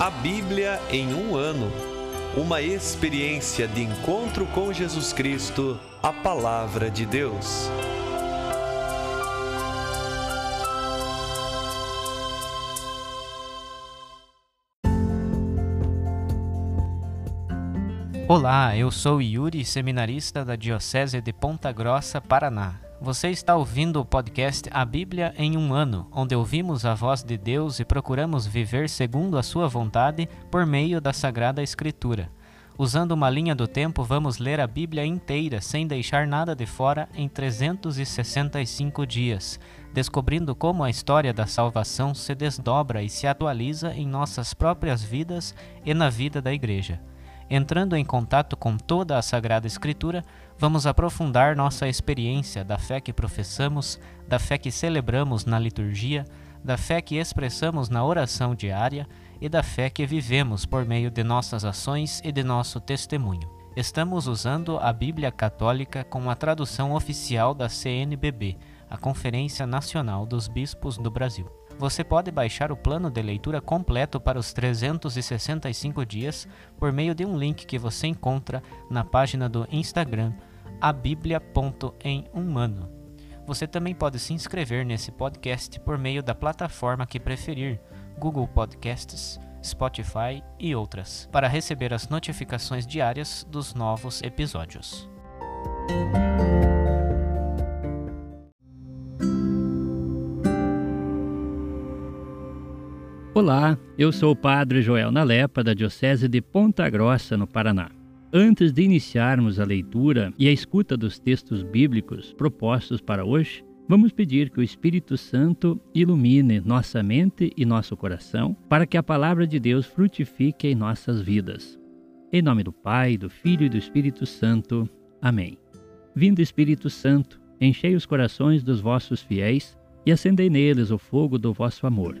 A Bíblia em um ano. Uma experiência de encontro com Jesus Cristo, a Palavra de Deus. Olá, eu sou Yuri, seminarista da Diocese de Ponta Grossa, Paraná. Você está ouvindo o podcast A Bíblia em um Ano, onde ouvimos a voz de Deus e procuramos viver segundo a Sua vontade por meio da Sagrada Escritura. Usando uma linha do tempo, vamos ler a Bíblia inteira sem deixar nada de fora em 365 dias, descobrindo como a história da salvação se desdobra e se atualiza em nossas próprias vidas e na vida da Igreja. Entrando em contato com toda a Sagrada Escritura, vamos aprofundar nossa experiência da fé que professamos, da fé que celebramos na liturgia, da fé que expressamos na oração diária e da fé que vivemos por meio de nossas ações e de nosso testemunho. Estamos usando a Bíblia Católica com a tradução oficial da CNBB, a Conferência Nacional dos Bispos do Brasil. Você pode baixar o plano de leitura completo para os 365 dias por meio de um link que você encontra na página do Instagram abiblia.emumano. Você também pode se inscrever nesse podcast por meio da plataforma que preferir, Google Podcasts, Spotify e outras, para receber as notificações diárias dos novos episódios. Olá, eu sou o Padre Joel Nalepa, da Diocese de Ponta Grossa, no Paraná. Antes de iniciarmos a leitura e a escuta dos textos bíblicos propostos para hoje, vamos pedir que o Espírito Santo ilumine nossa mente e nosso coração para que a palavra de Deus frutifique em nossas vidas. Em nome do Pai, do Filho e do Espírito Santo. Amém. Vindo Espírito Santo, enchei os corações dos vossos fiéis e acendei neles o fogo do vosso amor.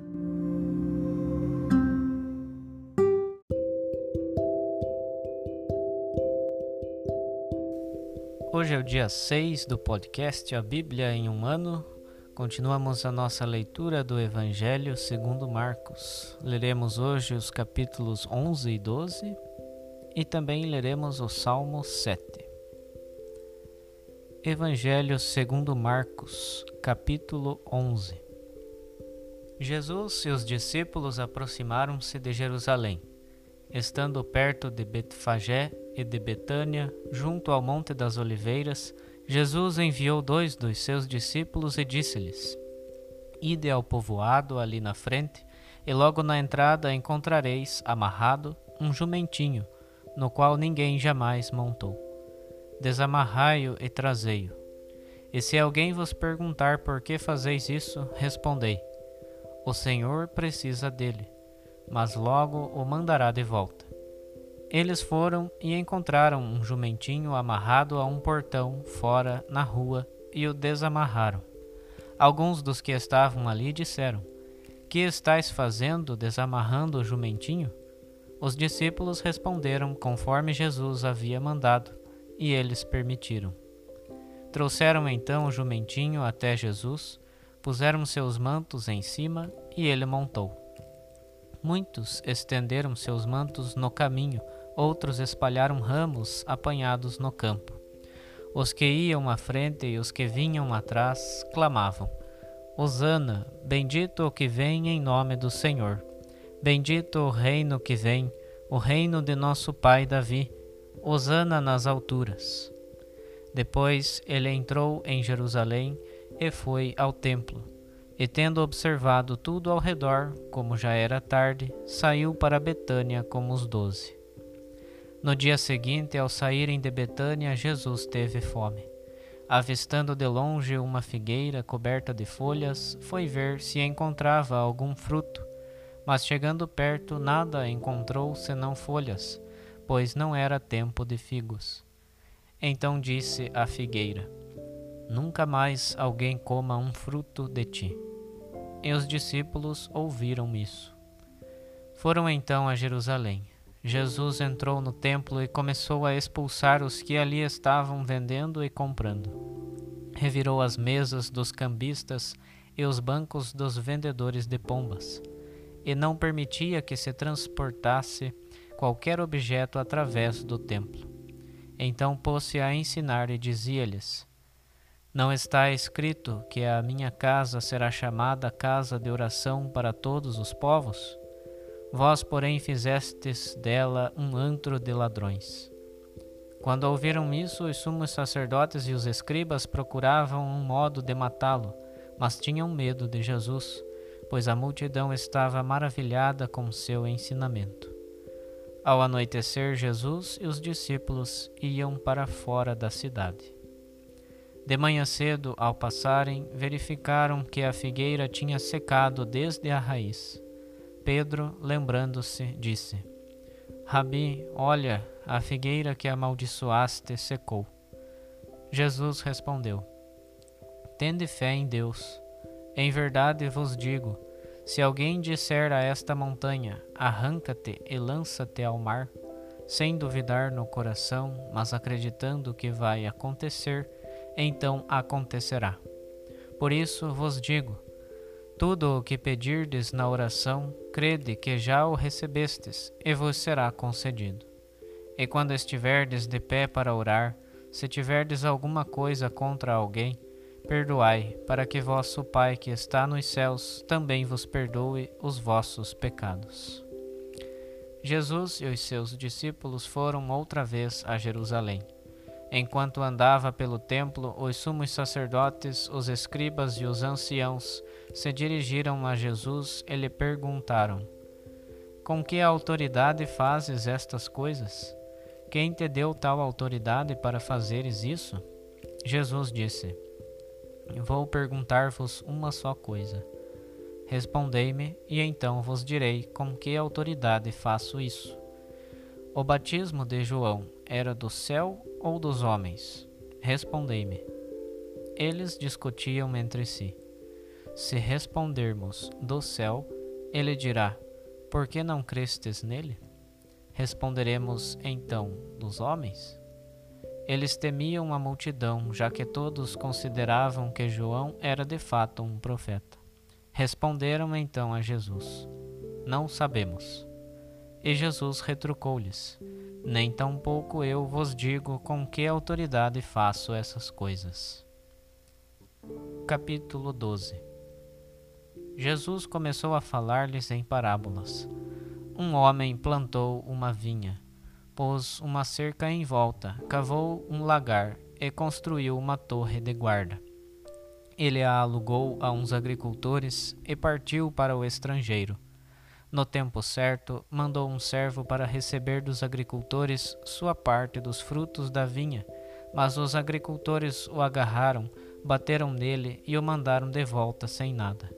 O dia 6 do podcast A Bíblia em um Ano. Continuamos a nossa leitura do Evangelho segundo Marcos. Leremos hoje os capítulos 11 e 12 e também leremos o Salmo 7. Evangelho segundo Marcos, capítulo 11. Jesus e os discípulos aproximaram-se de Jerusalém. Estando perto de Betfagé, e de Betânia, junto ao Monte das Oliveiras, Jesus enviou dois dos seus discípulos e disse-lhes: Ide ao povoado ali na frente, e logo na entrada encontrareis amarrado um jumentinho, no qual ninguém jamais montou. Desamarrai-o e trazei-o. E se alguém vos perguntar por que fazeis isso, respondei: O Senhor precisa dele, mas logo o mandará de volta. Eles foram e encontraram um jumentinho amarrado a um portão fora na rua e o desamarraram. Alguns dos que estavam ali disseram: Que estais fazendo desamarrando o jumentinho? Os discípulos responderam conforme Jesus havia mandado, e eles permitiram. Trouxeram então o jumentinho até Jesus, puseram seus mantos em cima e ele montou. Muitos estenderam seus mantos no caminho outros espalharam ramos apanhados no campo. Os que iam à frente e os que vinham atrás clamavam: Hosana, bendito o que vem em nome do Senhor. Bendito o reino que vem, o reino de nosso pai Davi. Hosana nas alturas. Depois ele entrou em Jerusalém e foi ao templo. E tendo observado tudo ao redor, como já era tarde, saiu para Betânia com os doze. No dia seguinte, ao saírem de Betânia, Jesus teve fome. Avistando de longe uma figueira coberta de folhas, foi ver se encontrava algum fruto. Mas chegando perto, nada encontrou senão folhas, pois não era tempo de figos. Então disse a figueira: nunca mais alguém coma um fruto de ti. E os discípulos ouviram isso. Foram então a Jerusalém. Jesus entrou no templo e começou a expulsar os que ali estavam vendendo e comprando. Revirou as mesas dos cambistas e os bancos dos vendedores de pombas, e não permitia que se transportasse qualquer objeto através do templo. Então pôs-se a ensinar e dizia-lhes: Não está escrito que a minha casa será chamada casa de oração para todos os povos? Vós, porém, fizestes dela um antro de ladrões. Quando ouviram isso, os sumos sacerdotes e os escribas procuravam um modo de matá-lo mas tinham medo de Jesus, pois a multidão estava maravilhada com seu ensinamento. Ao anoitecer, Jesus e os discípulos iam para fora da cidade. De manhã cedo, ao passarem, verificaram que a figueira tinha secado desde a raiz. Pedro, lembrando-se, disse: Rabi, olha, a figueira que amaldiçoaste secou. Jesus respondeu: Tende fé em Deus. Em verdade vos digo: se alguém disser a esta montanha, arranca-te e lança-te ao mar, sem duvidar no coração, mas acreditando que vai acontecer, então acontecerá. Por isso vos digo: tudo o que pedirdes na oração, crede que já o recebestes, e vos será concedido. E quando estiverdes de pé para orar, se tiverdes alguma coisa contra alguém, perdoai, para que vosso Pai que está nos céus também vos perdoe os vossos pecados. Jesus e os seus discípulos foram outra vez a Jerusalém. Enquanto andava pelo templo, os sumos sacerdotes, os escribas e os anciãos se dirigiram a Jesus e lhe perguntaram: Com que autoridade fazes estas coisas? Quem te deu tal autoridade para fazeres isso? Jesus disse: Vou perguntar-vos uma só coisa. Respondei-me, e então vos direi com que autoridade faço isso. O batismo de João era do céu ou dos homens? Respondei-me. Eles discutiam entre si. Se respondermos do céu, ele dirá: Por que não crestes nele? Responderemos então dos homens? Eles temiam a multidão, já que todos consideravam que João era de fato um profeta. Responderam então a Jesus: Não sabemos. E Jesus retrucou-lhes: Nem tampouco eu vos digo com que autoridade faço essas coisas. Capítulo 12 Jesus começou a falar-lhes em parábolas. Um homem plantou uma vinha pôs uma cerca em volta, cavou um lagar e construiu uma torre de guarda. Ele a alugou a uns agricultores e partiu para o estrangeiro. No tempo certo, mandou um servo para receber dos agricultores sua parte dos frutos da vinha, mas os agricultores o agarraram, bateram nele e o mandaram de volta sem nada.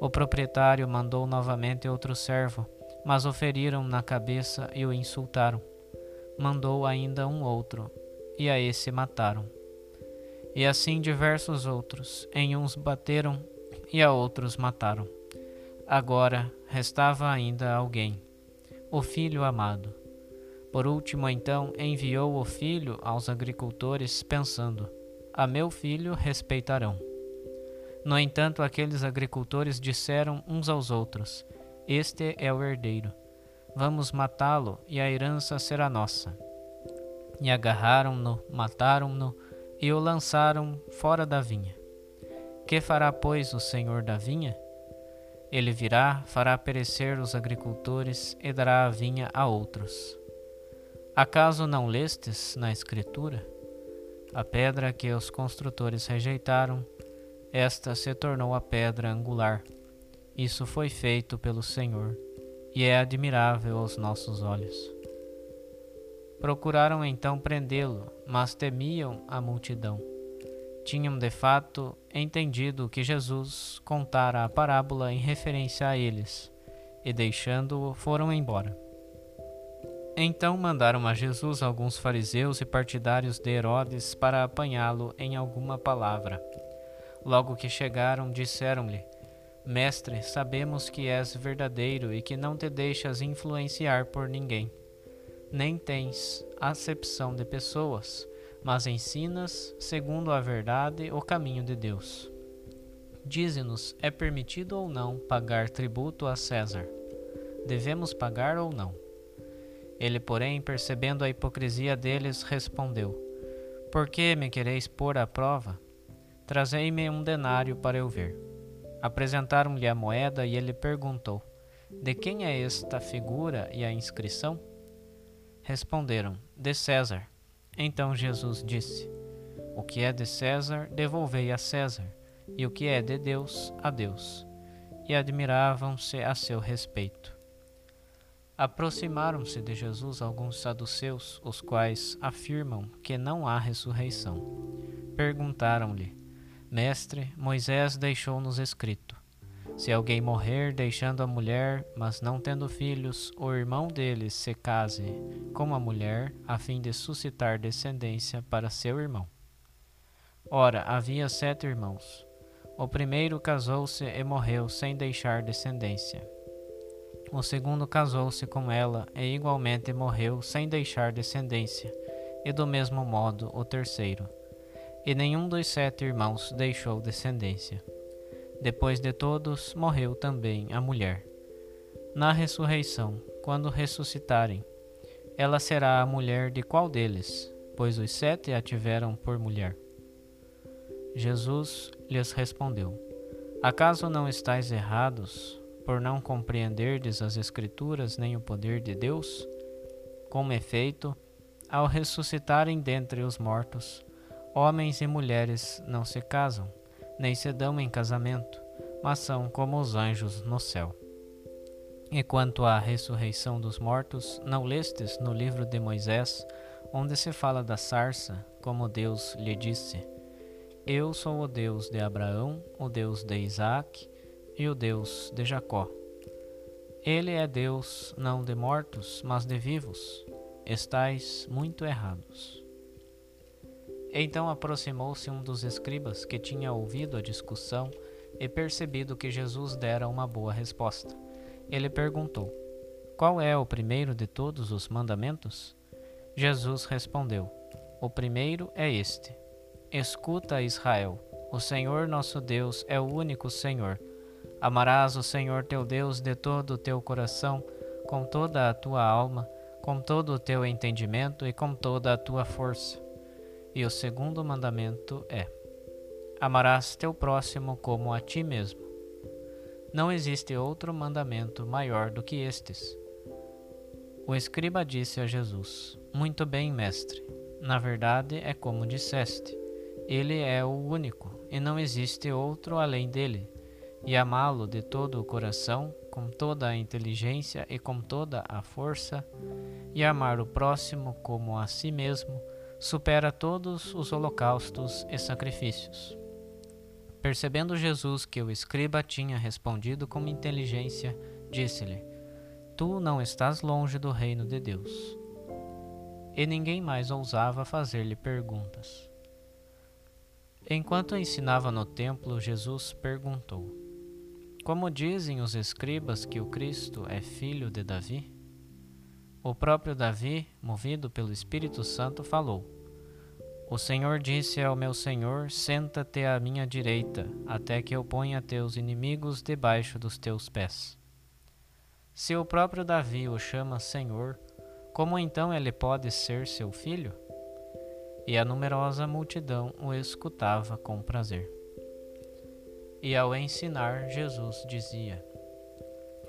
O proprietário mandou novamente outro servo, mas o feriram na cabeça e o insultaram mandou ainda um outro, e a esse mataram. E assim diversos outros, em uns bateram e a outros mataram. Agora restava ainda alguém, o filho amado. Por último, então, enviou o filho aos agricultores, pensando: A meu filho respeitarão. No entanto, aqueles agricultores disseram uns aos outros: Este é o herdeiro Vamos matá-lo e a herança será nossa. E agarraram-no, mataram-no e o lançaram fora da vinha. Que fará, pois, o senhor da vinha? Ele virá, fará perecer os agricultores e dará a vinha a outros. Acaso não lestes na Escritura? A pedra que os construtores rejeitaram, esta se tornou a pedra angular. Isso foi feito pelo Senhor e é admirável aos nossos olhos. Procuraram então prendê-lo, mas temiam a multidão. Tinham de fato entendido que Jesus contara a parábola em referência a eles, e deixando-o foram embora. Então mandaram a Jesus alguns fariseus e partidários de Herodes para apanhá-lo em alguma palavra. Logo que chegaram, disseram-lhe: Mestre, sabemos que és verdadeiro e que não te deixas influenciar por ninguém. Nem tens acepção de pessoas, mas ensinas, segundo a verdade, o caminho de Deus. Dize-nos: é permitido ou não pagar tributo a César? Devemos pagar ou não? Ele, porém, percebendo a hipocrisia deles, respondeu: Por que me quereis pôr à prova? Trazei-me um denário para eu ver. Apresentaram-lhe a moeda e ele perguntou: De quem é esta figura e a inscrição? Responderam: De César. Então Jesus disse: O que é de César, devolvei a César, e o que é de Deus, a Deus. E admiravam-se a seu respeito. Aproximaram-se de Jesus alguns saduceus, os quais afirmam que não há ressurreição. Perguntaram-lhe: Mestre, Moisés deixou-nos escrito: Se alguém morrer deixando a mulher, mas não tendo filhos, o irmão dele se case com a mulher, a fim de suscitar descendência para seu irmão. Ora, havia sete irmãos. O primeiro casou-se e morreu sem deixar descendência. O segundo casou-se com ela e igualmente morreu sem deixar descendência, e do mesmo modo o terceiro. E nenhum dos sete irmãos deixou descendência. Depois de todos, morreu também a mulher. Na ressurreição, quando ressuscitarem, ela será a mulher de qual deles? Pois os sete a tiveram por mulher. Jesus lhes respondeu: Acaso não estáis errados por não compreenderdes as Escrituras nem o poder de Deus? Com efeito, ao ressuscitarem dentre os mortos, homens e mulheres não se casam, nem se dão em casamento, mas são como os anjos no céu. E quanto à ressurreição dos mortos, não lestes no livro de Moisés, onde se fala da sarça, como Deus lhe disse: Eu sou o Deus de Abraão, o Deus de Isaac e o Deus de Jacó. Ele é Deus não de mortos, mas de vivos. Estais muito errados. Então aproximou-se um dos escribas que tinha ouvido a discussão e percebido que Jesus dera uma boa resposta. Ele perguntou: Qual é o primeiro de todos os mandamentos? Jesus respondeu: O primeiro é este: Escuta, Israel, o Senhor nosso Deus é o único Senhor. Amarás o Senhor teu Deus de todo o teu coração, com toda a tua alma, com todo o teu entendimento e com toda a tua força. E o segundo mandamento é: Amarás teu próximo como a ti mesmo. Não existe outro mandamento maior do que estes. O escriba disse a Jesus: Muito bem, mestre. Na verdade, é como disseste. Ele é o único, e não existe outro além dele e amá-lo de todo o coração, com toda a inteligência e com toda a força, e amar o próximo como a si mesmo, supera todos os holocaustos e sacrifícios. Percebendo Jesus que o escriba tinha respondido com inteligência, disse-lhe: Tu não estás longe do reino de Deus. E ninguém mais ousava fazer-lhe perguntas. Enquanto ensinava no templo, Jesus perguntou: como dizem os escribas que o Cristo é filho de Davi? O próprio Davi, movido pelo Espírito Santo, falou: O Senhor disse ao meu Senhor: Senta-te à minha direita, até que eu ponha teus inimigos debaixo dos teus pés. Se o próprio Davi o chama Senhor, como então ele pode ser seu filho? E a numerosa multidão o escutava com prazer. E ao ensinar, Jesus dizia: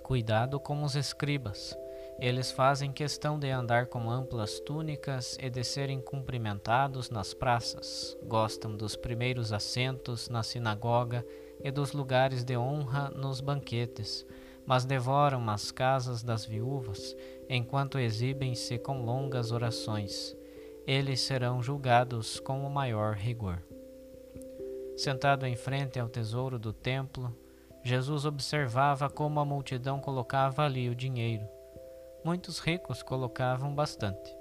Cuidado com os escribas. Eles fazem questão de andar com amplas túnicas e de serem cumprimentados nas praças. Gostam dos primeiros assentos na sinagoga e dos lugares de honra nos banquetes, mas devoram as casas das viúvas enquanto exibem-se com longas orações. Eles serão julgados com o maior rigor. Sentado em frente ao tesouro do templo, Jesus observava como a multidão colocava ali o dinheiro. Muitos ricos colocavam bastante.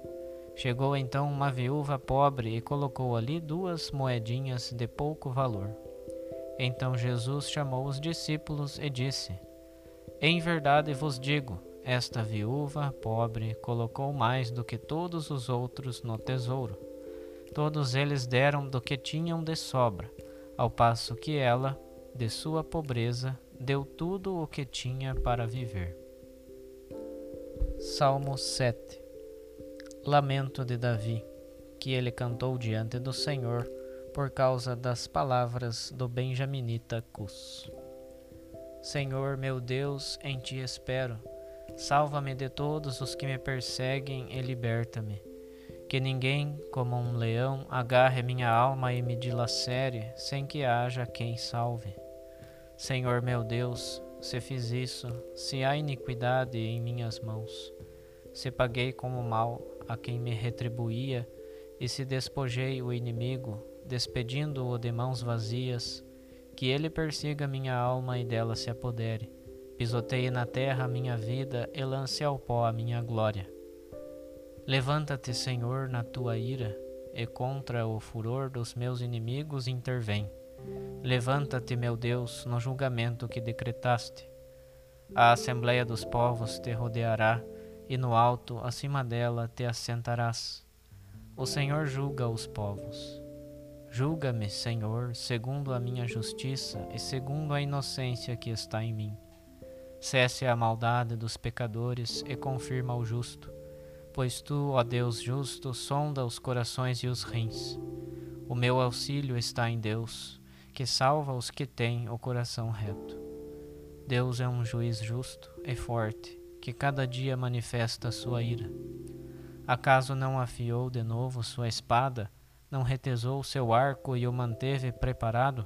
Chegou então uma viúva pobre e colocou ali duas moedinhas de pouco valor. Então Jesus chamou os discípulos e disse: Em verdade vos digo, esta viúva pobre colocou mais do que todos os outros no tesouro. Todos eles deram do que tinham de sobra, ao passo que ela, de sua pobreza, deu tudo o que tinha para viver. Salmo 7 Lamento de Davi, que ele cantou diante do Senhor por causa das palavras do benjaminita Cus. Senhor meu Deus, em ti espero Salva-me de todos os que me perseguem e liberta-me. Que ninguém, como um leão, agarre minha alma e me dilacere, sem que haja quem salve. Senhor meu Deus, se fiz isso, se há iniquidade em minhas mãos, se paguei com o mal a quem me retribuía, e se despojei o inimigo, despedindo-o de mãos vazias, que ele persiga minha alma e dela se apodere Pisoteie na terra a minha vida e lance ao pó a minha glória. Levanta-te, Senhor, na tua ira, e contra o furor dos meus inimigos intervém. Levanta-te, meu Deus, no julgamento que decretaste. A assembleia dos povos te rodeará, e no alto, acima dela, te assentarás. O Senhor julga os povos. Julga-me, Senhor, segundo a minha justiça e segundo a inocência que está em mim. Cesse a maldade dos pecadores e confirma o justo, pois tu, ó Deus justo, sonda os corações e os rins. O meu auxílio está em Deus, que salva os que têm o coração reto. Deus é um juiz justo e forte, que cada dia manifesta sua ira. Acaso não afiou de novo sua espada, não retesou seu arco e o manteve preparado?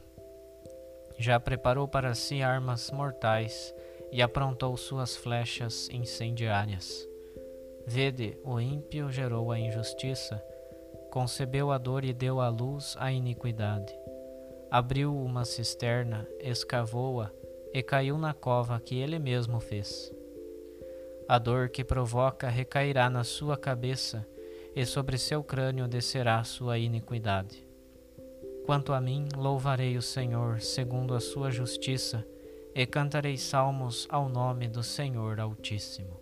Já preparou para si armas mortais e aprontou suas flechas incendiárias. Vede, o ímpio gerou a injustiça, concebeu a dor e deu à luz a iniquidade. Abriu uma cisterna, escavou-a e caiu na cova que ele mesmo fez. A dor que provoca recairá na sua cabeça, e sobre seu crânio descerá sua iniquidade. Quanto a mim, louvarei o Senhor segundo a sua justiça e cantarei salmos ao nome do Senhor Altíssimo.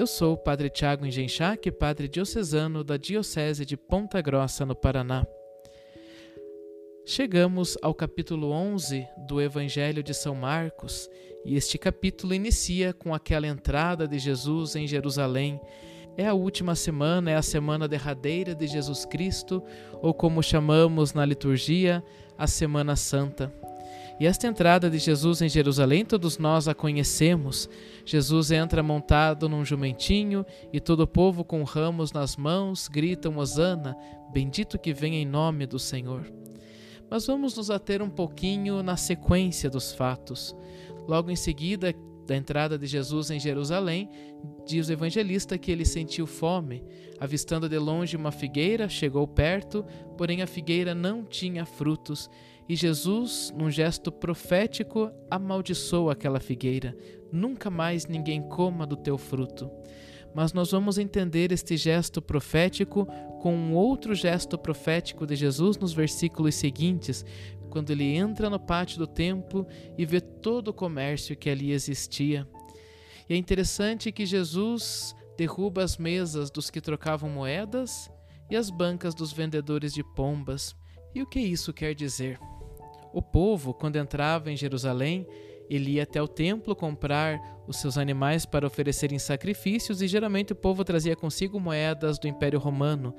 Eu sou o Padre Tiago Engenchac, Padre Diocesano da Diocese de Ponta Grossa, no Paraná. Chegamos ao capítulo 11 do Evangelho de São Marcos e este capítulo inicia com aquela entrada de Jesus em Jerusalém. É a última semana, é a semana derradeira de Jesus Cristo, ou como chamamos na liturgia, a Semana Santa. E esta entrada de Jesus em Jerusalém, todos nós a conhecemos. Jesus entra montado num jumentinho e todo o povo com ramos nas mãos gritam: Hosana, bendito que vem em nome do Senhor. Mas vamos nos ater um pouquinho na sequência dos fatos. Logo em seguida da entrada de Jesus em Jerusalém, diz o evangelista que ele sentiu fome. Avistando de longe uma figueira, chegou perto, porém a figueira não tinha frutos. E Jesus, num gesto profético, amaldiçoou aquela figueira: Nunca mais ninguém coma do teu fruto mas nós vamos entender este gesto profético com um outro gesto profético de Jesus nos versículos seguintes, quando ele entra no pátio do templo e vê todo o comércio que ali existia. E é interessante que Jesus derruba as mesas dos que trocavam moedas e as bancas dos vendedores de pombas. E o que isso quer dizer? O povo, quando entrava em Jerusalém, ele ia até o templo comprar os seus animais para oferecerem sacrifícios e geralmente o povo trazia consigo moedas do Império Romano.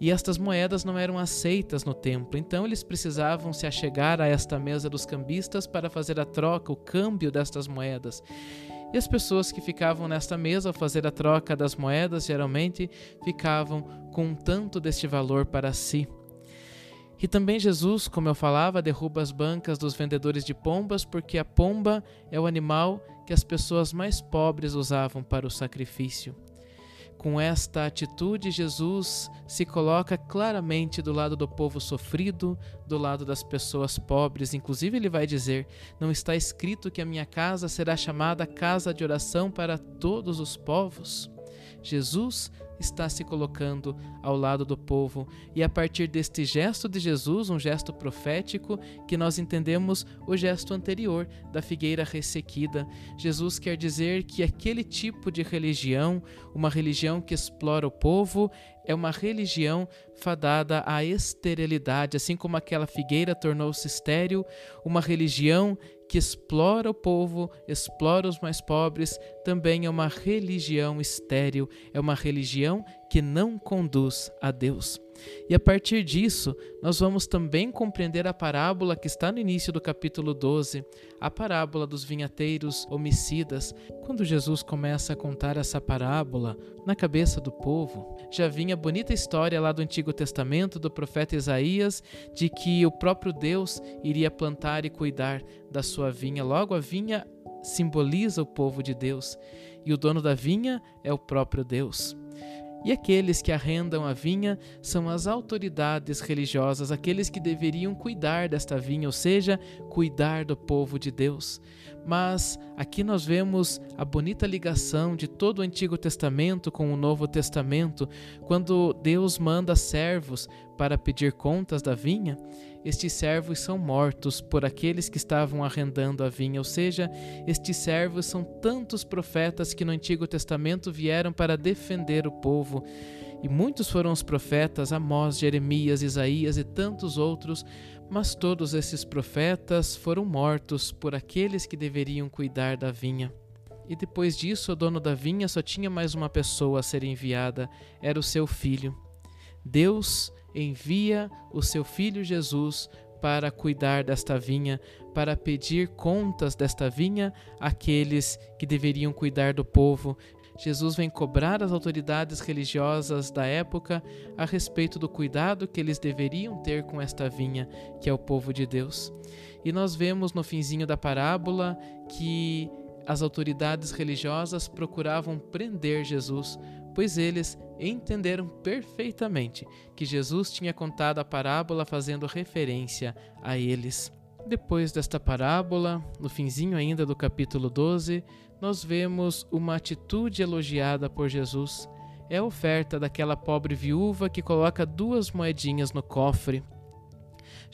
E estas moedas não eram aceitas no templo, então eles precisavam se achegar a esta mesa dos cambistas para fazer a troca, o câmbio destas moedas. E as pessoas que ficavam nesta mesa ao fazer a troca das moedas geralmente ficavam com um tanto deste valor para si. E também Jesus, como eu falava, derruba as bancas dos vendedores de pombas, porque a pomba é o animal que as pessoas mais pobres usavam para o sacrifício. Com esta atitude, Jesus se coloca claramente do lado do povo sofrido, do lado das pessoas pobres. Inclusive, ele vai dizer: Não está escrito que a minha casa será chamada casa de oração para todos os povos? Jesus está se colocando ao lado do povo. E a partir deste gesto de Jesus, um gesto profético, que nós entendemos o gesto anterior da figueira ressequida. Jesus quer dizer que aquele tipo de religião, uma religião que explora o povo, é uma religião fadada à esterilidade, assim como aquela figueira tornou-se estéril, uma religião que explora o povo, explora os mais pobres, também é uma religião estéril, é uma religião que não conduz a Deus. E a partir disso, nós vamos também compreender a parábola que está no início do capítulo 12, a parábola dos vinhateiros homicidas. Quando Jesus começa a contar essa parábola na cabeça do povo, já vinha a bonita história lá do Antigo Testamento do profeta Isaías de que o próprio Deus iria plantar e cuidar da sua vinha. Logo, a vinha simboliza o povo de Deus e o dono da vinha é o próprio Deus. E aqueles que arrendam a vinha são as autoridades religiosas, aqueles que deveriam cuidar desta vinha, ou seja, cuidar do povo de Deus. Mas aqui nós vemos a bonita ligação de todo o Antigo Testamento com o Novo Testamento, quando Deus manda servos para pedir contas da vinha, estes servos são mortos por aqueles que estavam arrendando a vinha, ou seja, estes servos são tantos profetas que no Antigo Testamento vieram para defender o povo. E muitos foram os profetas, Amós, Jeremias, Isaías e tantos outros, mas todos esses profetas foram mortos por aqueles que deveriam cuidar da vinha. E depois disso, o dono da vinha só tinha mais uma pessoa a ser enviada, era o seu filho. Deus envia o seu filho Jesus para cuidar desta vinha, para pedir contas desta vinha àqueles que deveriam cuidar do povo. Jesus vem cobrar as autoridades religiosas da época a respeito do cuidado que eles deveriam ter com esta vinha, que é o povo de Deus. E nós vemos no finzinho da parábola que as autoridades religiosas procuravam prender Jesus, pois eles entenderam perfeitamente que Jesus tinha contado a parábola fazendo referência a eles. Depois desta parábola, no finzinho ainda do capítulo 12, nós vemos uma atitude elogiada por Jesus. É a oferta daquela pobre viúva que coloca duas moedinhas no cofre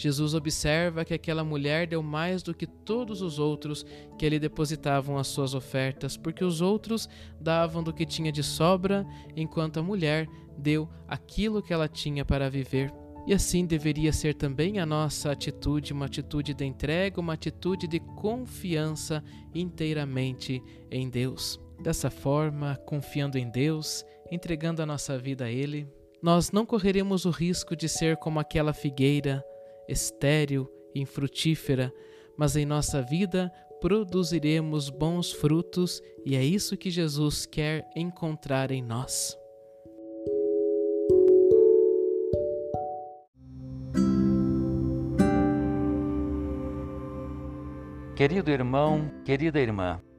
Jesus observa que aquela mulher deu mais do que todos os outros que lhe depositavam as suas ofertas, porque os outros davam do que tinha de sobra, enquanto a mulher deu aquilo que ela tinha para viver. E assim deveria ser também a nossa atitude, uma atitude de entrega, uma atitude de confiança inteiramente em Deus. Dessa forma, confiando em Deus, entregando a nossa vida a Ele, nós não correremos o risco de ser como aquela figueira estéril e infrutífera, mas em nossa vida produziremos bons frutos e é isso que Jesus quer encontrar em nós. Querido irmão, querida irmã,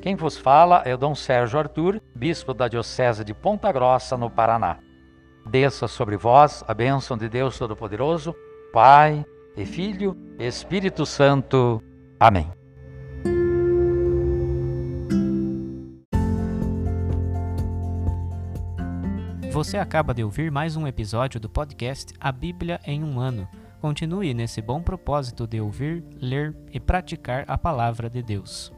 Quem vos fala é o Dom Sérgio Arthur, bispo da Diocese de Ponta Grossa, no Paraná. Desça sobre vós a bênção de Deus Todo-Poderoso, Pai e Filho Espírito Santo. Amém. Você acaba de ouvir mais um episódio do podcast A Bíblia em um Ano. Continue nesse bom propósito de ouvir, ler e praticar a palavra de Deus.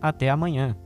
Até amanhã.